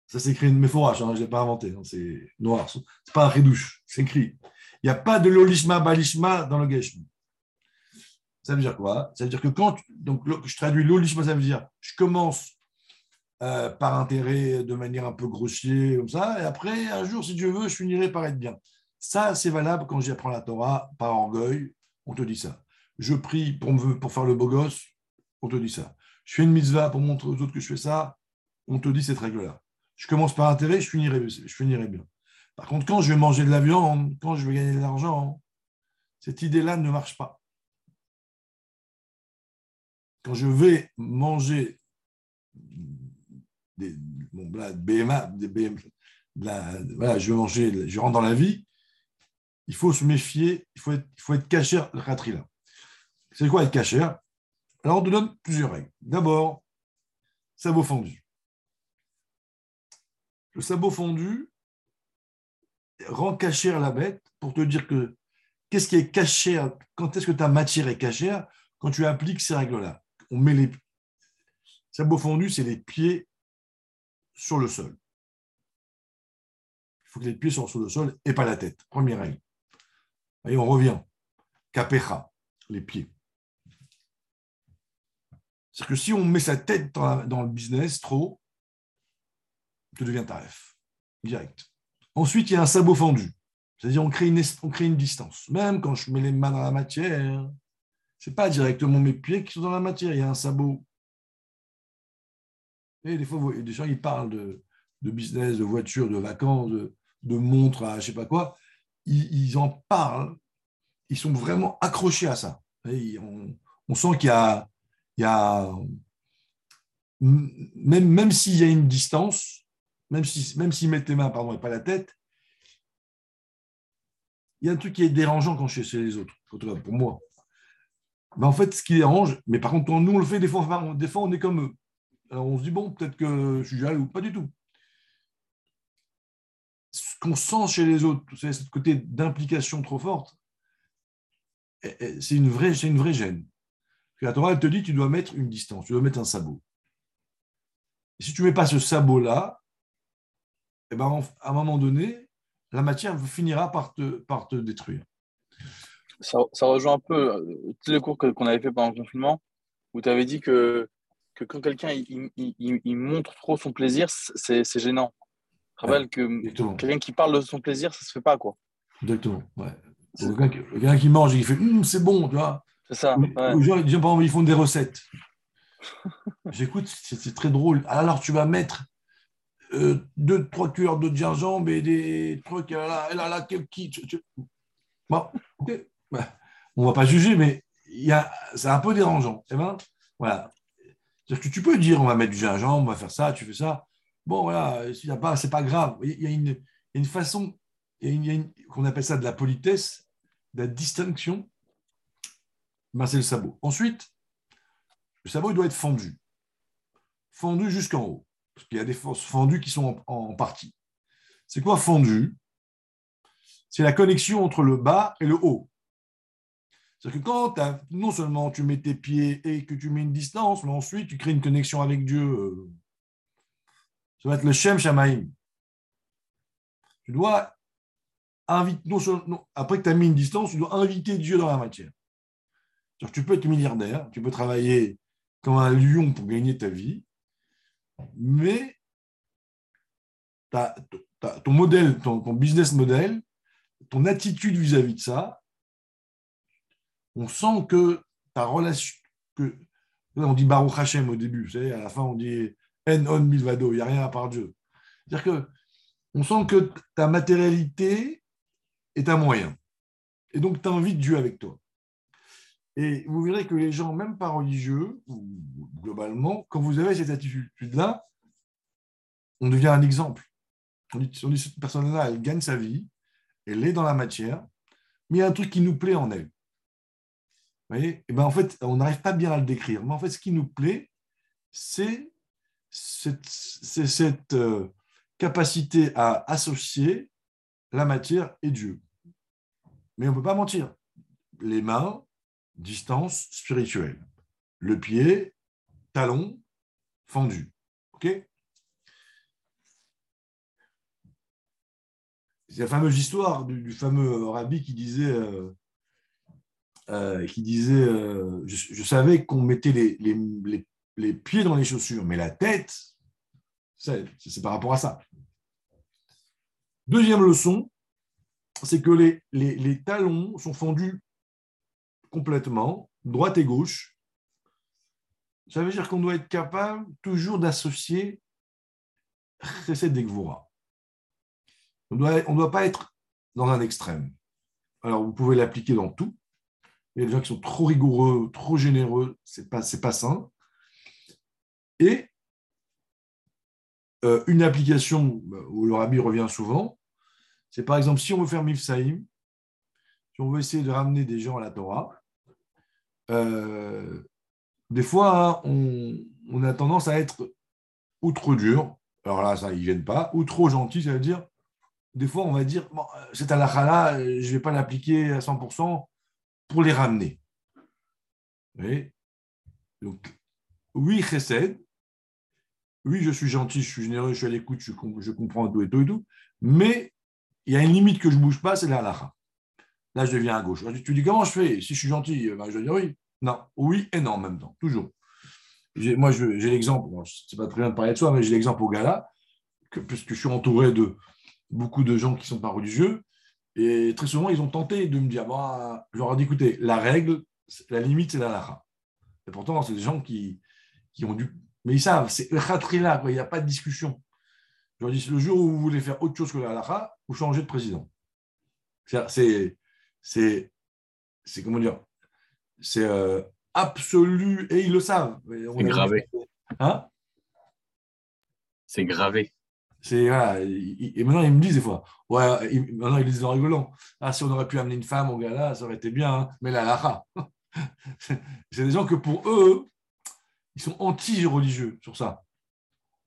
S1: Ça s'écrit une méphorage, hein, je ne l'ai pas inventé, hein, c'est noir. Ce n'est pas un redouche, c'est écrit. Il n'y a pas de l'olishma balishma dans le geshma. Ça veut dire quoi? Ça veut dire que quand donc, je traduis l'olishma, ça veut dire je commence euh, par intérêt de manière un peu grossier, comme ça, et après, un jour, si Dieu veut, je finirai par être bien. Ça, c'est valable quand j'apprends la Torah par orgueil, on te dit ça. Je prie pour, me, pour faire le beau gosse, on te dit ça. Je fais une mitzvah pour montrer aux autres que je fais ça, on te dit cette règle-là. Je commence par intérêt, je finirai, je finirai bien. Par contre, quand je vais manger de la viande, quand je vais gagner de l'argent, cette idée-là ne marche pas. Quand je vais manger des, BMA, des BM, voilà, je vais manger, je rentre dans la vie, il faut se méfier, il faut être, il faut être cachère, là. C'est quoi être cachère? Alors, on te donne plusieurs règles. D'abord, sabot fondu. Le sabot fondu rend cachère la bête pour te dire que qu'est-ce qui est cachère, quand est-ce que ta matière est cachère Quand tu appliques ces règles-là? On met les. Sabot fondu, c'est les pieds sur le sol. Il faut que les pieds soient sur le sol et pas la tête. Première règle. Et on revient. Capecha, les pieds. C'est que si on met sa tête dans, le business trop, tu deviens taref, direct. Ensuite, il y a un sabot fendu. C'est-à-dire, on crée, une, crée une distance. Même quand je mets les mains dans la matière, ce n'est pas directement mes pieds qui sont dans la matière, il y a un sabot. Et des fois, des gens, ils parlent de, business, de voitures, de vacances, de, montres, à je ne sais pas quoi. Ils, en parlent. Ils sont vraiment accrochés à ça. on, sent qu'il y a, il y a même, même s'il y a une distance, même s'ils même mettent les mains pardon, et pas la tête, il y a un truc qui est dérangeant quand je suis chez les autres, pour moi. Ben, en fait, ce qui dérange, mais par contre, nous on le fait, des fois, des fois on est comme eux. Alors on se dit, bon, peut-être que je suis jaloux. Pas du tout. Ce qu'on sent chez les autres, c'est ce côté d'implication trop forte, c'est une, vraie, une vraie gêne. La Torah, elle te dit, tu dois mettre une distance, tu dois mettre un sabot. Si tu ne mets pas ce sabot-là, eh ben, à un moment donné, la matière finira par te, détruire.
S2: Ça, rejoint un peu euh, les cours qu'on avait fait pendant le confinement, où tu avais dit que que quand quelqu'un il, montre trop son plaisir, c'est gênant. Je rappelle que quelqu'un qui parle de son plaisir, ça se fait pas, quoi.
S1: Exactement, ouais. Quelqu'un qui mange et qui fait hum, c'est bon, tu vois.
S2: C'est ça.
S1: Ouais. Les gens, ils font des recettes. <laughs> J'écoute, c'est très drôle. Alors, tu vas mettre euh, deux, trois cuillères de gingembre et des trucs. Et là, là, là, qui. Bon, ok. On va pas juger, mais c'est un peu dérangeant. Eh ben, voilà. C'est-à-dire que tu peux dire, on va mettre du gingembre, on va faire ça, tu fais ça. Bon, voilà, ce n'est pas, grave. Il y a une, façon, qu'on appelle ça de la politesse, de la distinction. Ben, c'est le sabot. Ensuite, le sabot doit être fendu. Fendu jusqu'en haut. Parce qu'il y a des forces fendues qui sont en, en partie. C'est quoi fendu? C'est la connexion entre le bas et le haut. C'est-à-dire que quand non seulement tu mets tes pieds et que tu mets une distance, mais ensuite tu crées une connexion avec Dieu, euh, ça va être le Shem Shamaim. Tu dois inviter, non après que tu as mis une distance, tu dois inviter Dieu dans la matière. Que tu peux être milliardaire, tu peux travailler comme un lion pour gagner ta vie, mais ton modèle, ton, ton business model, ton attitude vis-à-vis de ça, on sent que ta relation, que là, on dit Baruch Hashem au début, vous à la fin on dit En on milvado, il n'y a rien à part Dieu. C'est-à-dire que on sent que ta matérialité est un moyen. Et donc tu invites Dieu avec toi. Et vous verrez que les gens, même pas religieux, globalement, quand vous avez cette attitude-là, on devient un exemple. On dit, on dit cette personne-là, elle gagne sa vie, elle est dans la matière, mais il y a un truc qui nous plaît en elle. Voyez ben, En fait, on n'arrive pas bien à le décrire. Mais en fait, ce qui nous plaît, c'est cette, euh, capacité à associer la matière et Dieu. Mais on ne peut pas mentir. Les mains, distance spirituelle. Le pied, talon, fendu. OK? C'est la fameuse histoire du, du fameux rabbi qui disait, euh, euh, qui disait euh, je, savais qu'on mettait les, pieds dans les chaussures, mais la tête, c'est par rapport à ça. Deuxième leçon, c'est que les, talons sont fendus complètement, droite et gauche. Ça veut dire qu'on doit être capable toujours d'associer Chesed et Gvura. On ne doit pas être dans un extrême. Alors, vous pouvez l'appliquer dans tout. Il y a des gens qui sont trop rigoureux, trop généreux, ce n'est pas, c'est pas sain. Et euh, une application où le rabbi revient souvent, c'est par exemple si on veut faire Mifsaïm, si on veut essayer de ramener des gens à la Torah, euh, des fois, hein, on, a tendance à être ou trop dur, alors là, ça, ne viennent pas, ou trop gentil, ça veut dire, des fois, on va dire, bon, euh, cette halakha-là, je ne vais pas l'appliquer à 100% pour les ramener. Voyez Donc, oui, chesed, oui, je suis gentil, je suis généreux, je suis à l'écoute, je, com- je comprends tout et tout et tout, mais il y a une limite que je ne bouge pas, c'est la halakha. Là, je deviens à gauche. Tu dis, comment je fais? Si je suis gentil, euh, ben, je dois dire oui. Non, oui et non en même temps, toujours. Moi, j'ai l'exemple, c'est pas très bien de parler de soi, mais j'ai l'exemple au gala, que, puisque je suis entouré de beaucoup de gens qui ne sont pas religieux, et très souvent, ils ont tenté de me dire, bah, je leur ai dit, écoutez, la règle, la limite, c'est la halakha. Et pourtant, c'est des gens qui, qui ont dû. Mais ils savent, c'est quoi, il n'y a pas de discussion. Je leur dis, le jour où vous voulez faire autre chose que la halakha, vous changez de président. C'est- C'est, c'est, comment dire, c'est euh, absolu, et ils le savent.
S3: C'est gravé.
S1: Hein?
S3: C'est gravé.
S1: Et maintenant, ils me disent des fois, ouais, ils- maintenant, ils disent en rigolant, ah, si on aurait pu amener une femme au gala, ça aurait été bien, hein, mais la <laughs> halakha. c'est des gens que pour eux, ils sont anti-religieux sur ça.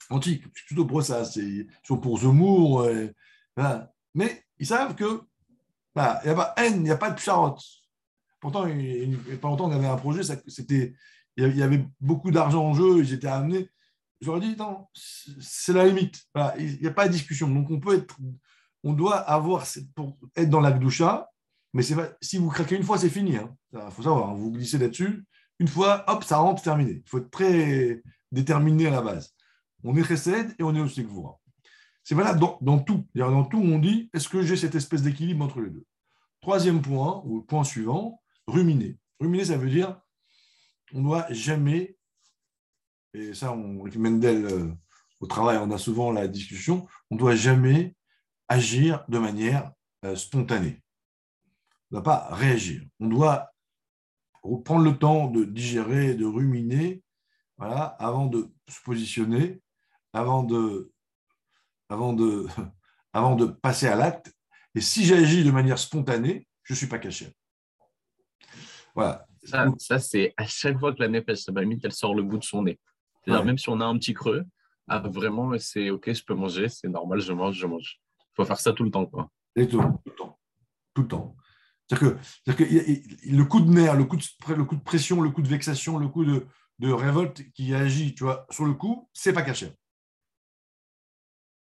S1: Anti, plutôt pour ça, c'est, ils sont pour Zemmour, euh, mais ils savent que voilà, il n'y a pas haine, il n'y a pas de charotte. Pourtant, il n'y a pas longtemps, on avait un projet, c'était, il y avait beaucoup d'argent en jeu, ils étaient amenés. J'aurais dit, non, c'est la limite. Il n'y a pas de discussion. Donc, on peut être, on doit avoir, pour être dans la Gdoucha, mais si vous craquez une fois, c'est fini. Il faut savoir, hein, vous glissez là-dessus, une fois, hop, ça rentre, terminé. Il faut être très déterminé à la base. On est Chesed et on est aussi Gvura. C'est valable dans, dans tout. Dans tout, on dit, est-ce que j'ai cette espèce d'équilibre entre les deux? Troisième point, ou point suivant, ruminer. Ruminer, ça veut dire, on ne doit jamais et ça, on, avec Mendel, euh, au travail, on a souvent la discussion, on ne doit jamais agir de manière euh, spontanée. On ne doit pas réagir. On doit prendre le temps de digérer, de ruminer, voilà, avant de se positionner, avant de, avant de, <laughs> avant de passer à l'acte. Et si j'agis de manière spontanée, je ne suis pas caché. Voilà.
S3: Ça, c'est à chaque fois que la nefesh elle sort le bout de son nez. C'est-à-dire,
S1: Ouais.
S3: même si on a un petit creux, ah, vraiment, c'est OK, je peux manger, c'est normal, je mange, je mange. Il faut faire ça tout le temps. Quoi.
S1: Et tout, tout le temps. Tout le temps. C'est-à-dire que, c'est-à-dire le coup de nerf, le coup de, le coup de pression, le coup de vexation, le coup de, de révolte qui agit tu vois, sur le coup, c'est pas caché.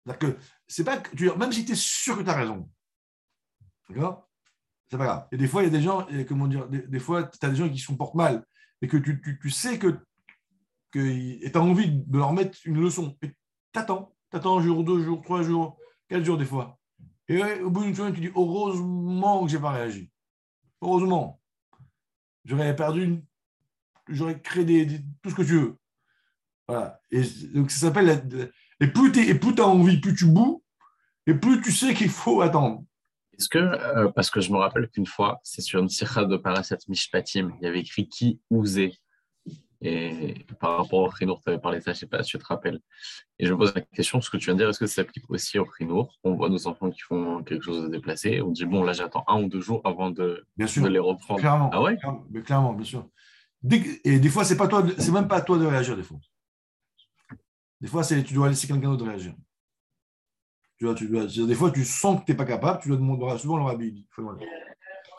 S1: C'est-à-dire que c'est pas que, tu veux dire, même si tu es sûr que tu as raison, d'accord? C'est pas grave. Et des fois, il y a des gens, comment dire, des, des fois, tu as des gens qui se comportent mal et que tu, tu- tu sais que, que et tu as envie de leur mettre une leçon. Et t'attends, t'attends un jour, deux jours, trois jours, quatre jours des fois. Et au bout d'une semaine, tu dis heureusement que j'ai pas réagi. Heureusement. J'aurais perdu J'aurais créé des, tout ce que tu veux. Voilà. Et donc ça s'appelle. Et plus tu as envie, plus tu boues, et plus tu sais qu'il faut attendre.
S3: Est-ce que, euh, parce que je me rappelle qu'une fois, c'est sur une sikha de Parasat Mishpatim, il y avait écrit qui osait. Et par rapport au Khinour, tu avais parlé de ça, je ne sais pas si tu te rappelles. Et je me pose la question, ce que tu viens de dire, est-ce que ça s'applique aussi au Khinour On voit nos enfants qui font quelque chose de déplacé, on dit, bon, là, j'attends un ou deux jours avant de,
S1: Bien sûr.
S3: de les reprendre.
S1: Clairement.
S3: Ah ouais?
S1: Clairement, mais clairement, bien sûr. Et des fois, c'est pas toi, c'est même pas à toi de réagir des fois. Des fois, c'est tu dois laisser quelqu'un d'autre réagir. Tu vois, tu dois, des fois, tu sens que tu n'es pas capable, tu dois demander souvent le rabbi.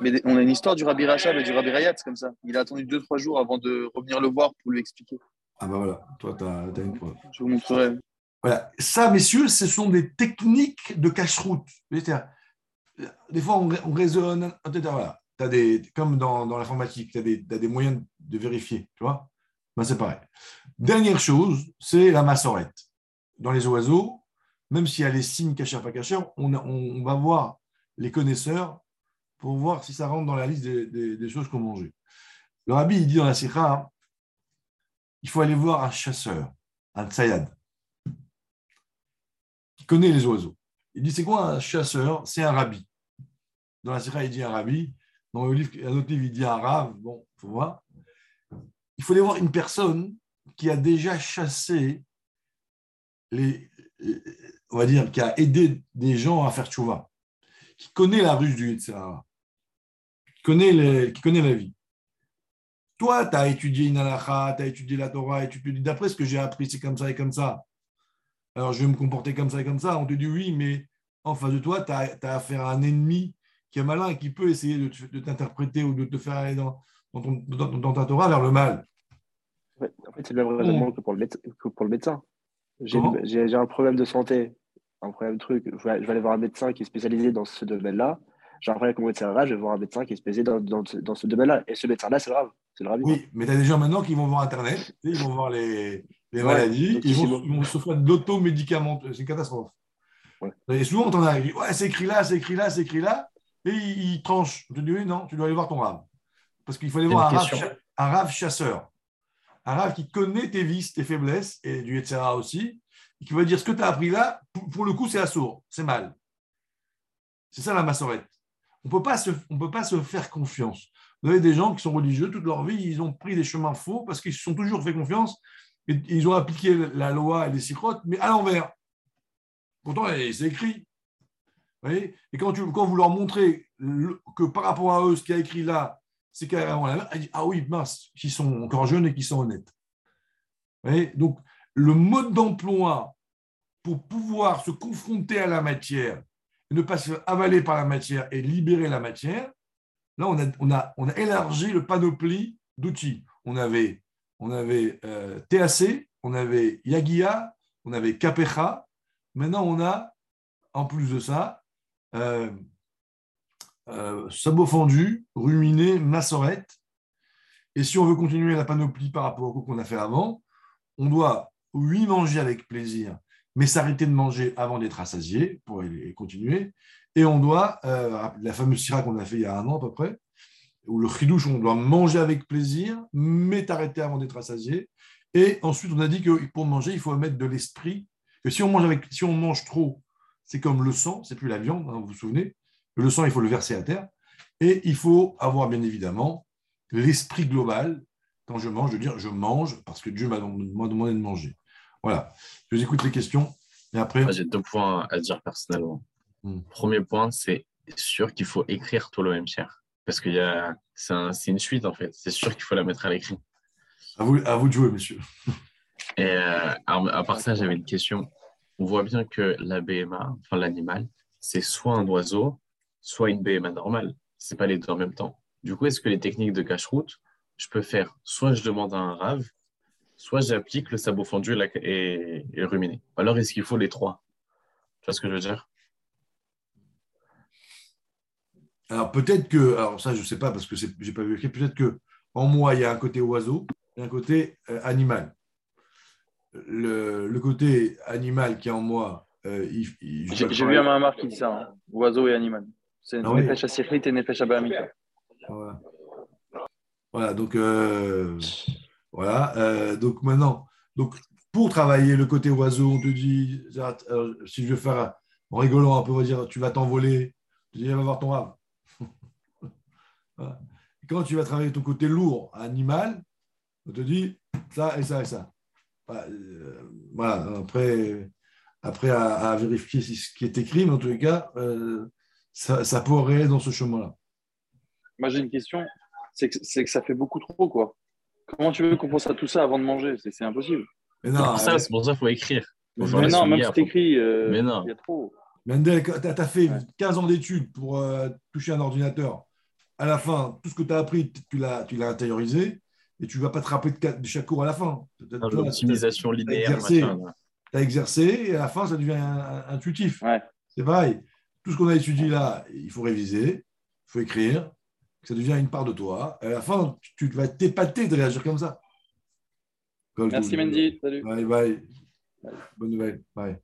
S2: Mais on a une histoire du Rabbi Rachab et du Rabbi Rayat, c'est comme ça. Il a attendu 2-3 jours avant de revenir le voir pour lui expliquer.
S1: Ah ben voilà, toi, tu as, une preuve.
S2: Je vous montrerai.
S1: Voilà. Ça, messieurs, ce sont des techniques de cache-route. Des fois, on, on raisonne, etc. Voilà. T'as des, comme dans, dans l'informatique, tu as, des moyens de vérifier. Tu vois ben, C'est pareil. Dernière chose, c'est la massorette. Dans les oiseaux, même s'il y a les signes cachés, pas cachés, on, on, va voir les connaisseurs pour voir si ça rentre dans la liste des, choses qu'on mangeait. Le rabbi, il dit dans la sikha, il faut aller voir un chasseur, un tsayad, qui connaît les oiseaux. Il dit, c'est quoi un chasseur? C'est un rabbi. Dans la sikha, il dit un rabbi. Dans le livre, un autre livre, il dit un rave. Bon, il faut voir. Il faut aller voir une personne qui a déjà chassé on va dire, qui a aidé des gens à faire tchouva, qui connaît la ruse du Yitzhara, qui connaît, les, qui connaît la vie. Toi, tu as étudié une halakha, tu as étudié la Torah, et tu te dis, d'après ce que j'ai appris, c'est comme ça et comme ça. Alors, je vais me comporter comme ça et comme ça. On te dit oui, mais en face de toi, tu as, as, affaire à un ennemi qui est malin et qui peut essayer de, t'interpréter ou de te faire aller dans, dans, ton, dans, dans, ta Torah vers le mal.
S4: Ouais, en fait, c'est le même raisonnement que pour le médecin. Que pour le médecin. J'ai un problème de santé, un problème de truc. Je vais, je vais aller voir un médecin qui est spécialisé dans ce domaine-là. J'ai un problème avec mon médecin je vais voir un médecin qui est spécialisé dans, dans, dans ce domaine-là. Et ce médecin-là, c'est grave. C'est le.
S1: Oui, mais tu as des gens maintenant qui vont voir Internet, ils vont voir les, les maladies, ils, vont,
S4: bon.
S1: ils vont souffrir d'automédicamenteuse. C'est une catastrophe.
S4: Ouais.
S1: Et souvent, on t'en a dit, ouais, c'est écrit là, c'est écrit là, c'est écrit là. Et il, il tranche. Je te dis, oui, non, tu dois aller voir ton rave. Parce qu'il faut aller voir rave, un rave chasseur. Un rave qui connaît tes vices, tes faiblesses, et du etc. aussi, et qui va dire ce que tu as appris là, pour, pour le coup, c'est assourd, c'est mal. C'est ça la massorette. On ne peut pas se faire confiance. Vous avez des gens qui sont religieux toute leur vie, ils ont pris des chemins faux parce qu'ils se sont toujours fait confiance et ils ont appliqué la loi et les sirotes, mais à l'envers. Pourtant, c'est écrit. Et quand, tu, quand vous leur montrez que par rapport à eux, ce qu'il a écrit là, c'est carrément la même, Ah oui, mince, qui sont encore jeunes et qui sont honnêtes. Donc, le mode d'emploi pour pouvoir se confronter à la matière ne pas se avaler par la matière et libérer la matière, Là, on a, on a, on a élargi le panoplie d'outils. On avait, on avait euh, TAC, on avait Yagia, on avait Capecha. Maintenant, on a, en plus de ça, euh, euh, sabot fendu, ruminé, massorette. Et si on veut continuer la panoplie par rapport au coup qu'on a fait avant, on doit, oui, manger avec plaisir, mais s'arrêter de manger avant d'être rassasié pour continuer. Et on doit, euh, la fameuse syrah qu'on a fait il y a un an à peu près, où le chidouche, on doit manger avec plaisir, mais t'arrêter avant d'être rassasié. Et ensuite, on a dit que pour manger, il faut mettre de l'esprit. Que si on mange, avec, si on mange trop, c'est comme le sang, c'est plus la viande, hein, vous vous souvenez. Le sang, il faut le verser à terre. Et il faut avoir, bien évidemment, l'esprit global. Quand je mange, de dire je mange parce que Dieu m'a demandé de manger. Voilà. Je vous écoute les questions. Et après.
S3: J'ai deux points à dire personnellement.
S1: Hmm.
S3: Premier point, c'est sûr qu'il faut écrire tout le même cher. Parce que c'est un, une suite, en fait. C'est sûr qu'il faut la mettre à l'écrit.
S1: À vous, à vous de jouer, monsieur.
S3: Et euh, à part ça, j'avais une question. On voit bien que la BMA, enfin l'animal, c'est soit un oiseau, soit une BMA normale. c'est pas les deux en même temps. Du coup, est-ce que les techniques de cache-route, je peux faire soit je demande à un rave, soit j'applique le sabot fondu et, la- et- ruminé. Alors, est-ce qu'il faut les trois? Tu vois ce que je veux dire?
S1: Alors peut-être que, alors ça je ne sais pas parce que je n'ai pas vérifié, peut-être que en moi il y a un côté oiseau et un côté euh, animal. Le, le côté animal qui est en moi, euh,
S2: J'ai vu un Mahamar qui dit ça, hein. oiseau et animal. C'est
S1: Ah oui.
S2: Nefesh Asichlit et Nefesh Abahamika.
S1: Voilà. Voilà, donc euh, voilà. euh, donc maintenant, pour travailler le côté oiseau, on te dit, si je veux faire en rigolant un peu, on va dire, tu vas t'envoler, tu dis, va voir ton rave. <laughs> Quand tu vas travailler ton côté lourd, animal, on te dit ça et ça et ça. Voilà, euh, voilà. après, après à, vérifier ce qui est écrit, mais en tous les cas, euh, ça, ça pourrait dans ce chemin-là.
S2: Moi, j'ai une question. C'est que, que ça fait beaucoup trop, quoi. Comment tu veux qu'on pense à tout ça avant de manger? C'est impossible.
S1: Mais
S3: C'est
S1: non,
S3: pour ça, c'est pour ça qu'il faut écrire.
S1: mais
S3: Faut
S2: Mais non, même si t'écris, euh, il y a trop.
S1: Mendel, tu as, fait
S2: Ouais.
S1: 15 ans d'études pour euh, toucher un ordinateur. À la fin, tout ce que tu as appris, tu l'as, tu l'as intériorisé et tu ne vas pas te rappeler de, chaque cours à la fin. Tu
S3: L'optimisation linéaire, machin.
S1: as exercé et à la fin, ça devient intuitif.
S2: Ouais.
S1: C'est pareil. Tout ce qu'on a étudié là, il faut réviser, il faut écrire, ça devient une part de toi. Et à la fin, tu, vas t'épater de réagir comme ça.
S2: Merci, Mendy. Salut.
S1: Bye bye. Bonne nouvelle. Bye.